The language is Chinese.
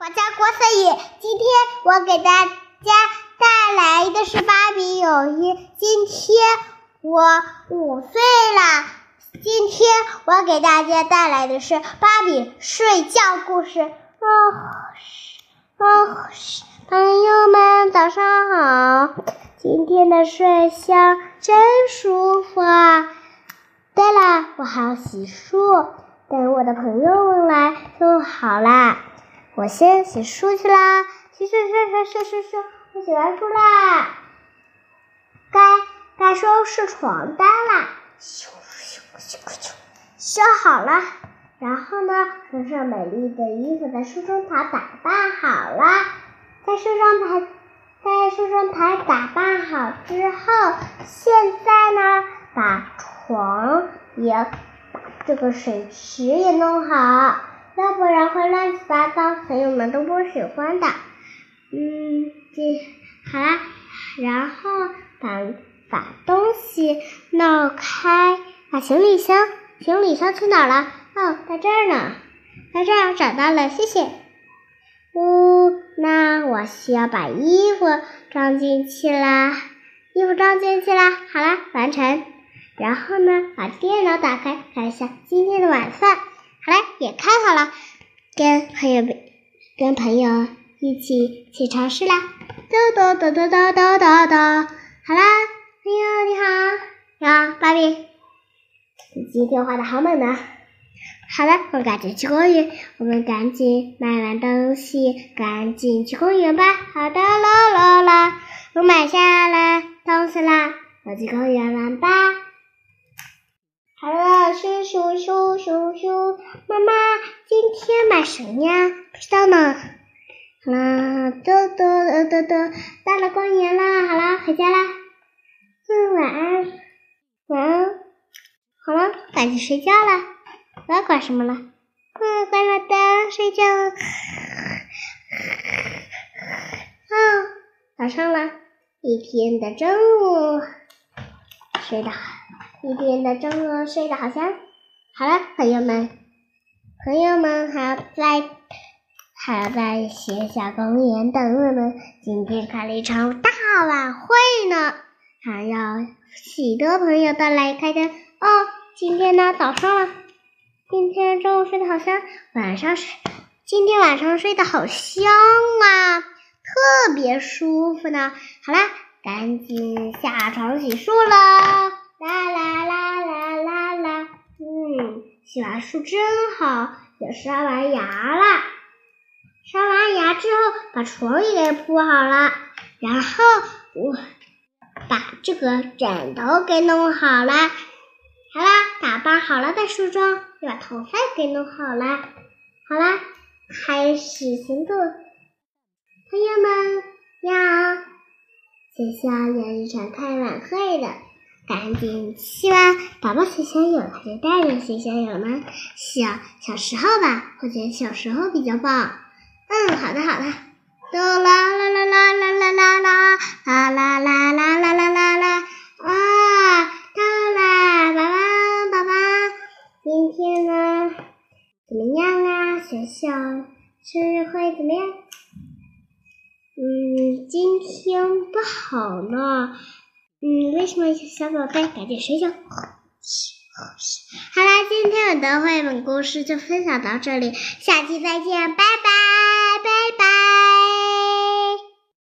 我叫郭思雨，今天我给大家带来的是芭比友谊。今天我五岁了，今天我给大家带来的是芭比睡觉故事。哦，哦，朋友们早上好，今天的睡相真舒服啊。对了，我还要洗漱，等我的朋友们来就好啦。我先洗漱去啦，洗漱漱漱漱漱漱，我洗完漱啦，该该收拾床单啦，咻咻咻咻，修好了。然后呢，穿上美丽的衣服，在梳妆台打扮好了。在梳妆台，在梳妆台打扮好之后，现在呢，把床也把这个水池也弄好。要不然会乱七八糟，朋友们都不喜欢的。嗯，这好啦，然后把把东西弄开，把行李箱，行李箱去哪儿了？哦，在这儿呢，在这儿找到了，谢谢。呜，那我需要把衣服装进去啦，衣服装进去啦，好啦，完成。然后呢，把电脑打开，看一下今天的晚饭。好了，也看好了，跟朋友、跟朋友一起去超市啦！嘟嘟嘟嘟嘟嘟嘟嘟。好啦，朋友你好，你好，芭比，你今天画的好美呢。好了，我们赶紧去公园，我们赶紧买完东西，赶紧去公园吧。好的，啦啦啦，我买下了东西啦，我去公园玩吧。今天买什么呀？不知道呢。好了，嘟嘟嘟嘟嘟，到了公园啦，好啦，回家啦。嗯，晚安，晚安。好了，赶紧睡觉了，不要管什么了。嗯，关了灯，睡觉。啊，早上了，一天的中午，睡得好。一天的中午睡得好香。好了，朋友们，朋友们还在还在学校公园等我们。今天开了一场大晚会呢，还要许多朋友都来开灯哦。今天呢，早上了，今天中午睡得好香，晚上睡，今天晚上睡得好香啊，特别舒服呢。好啦，赶紧下床洗漱了。啦啦啦啦啦啦，洗完漱真好，也刷完牙了。刷完牙之后，把床也给铺好了，然后我把这个枕头给弄好了。好啦，打扮好了再梳妆，又把头发给弄好了。好啦，开始行动。朋友们，要学校有一场开晚会的。赶紧希望宝宝学校有还是大人学校有呢？小小时候吧，我觉得小时候比较棒。嗯，好的好的。啦啦啦啦啦啦啦啦啦啦啦啦啦啦啦啦！啊，到啦，宝宝宝宝，今天呢怎么样啊？学校生日会怎么样？嗯，今天不好呢。嗯，为什么小宝贝赶紧睡觉？好啦，今天我的绘本故事就分享到这里，下期再见，拜。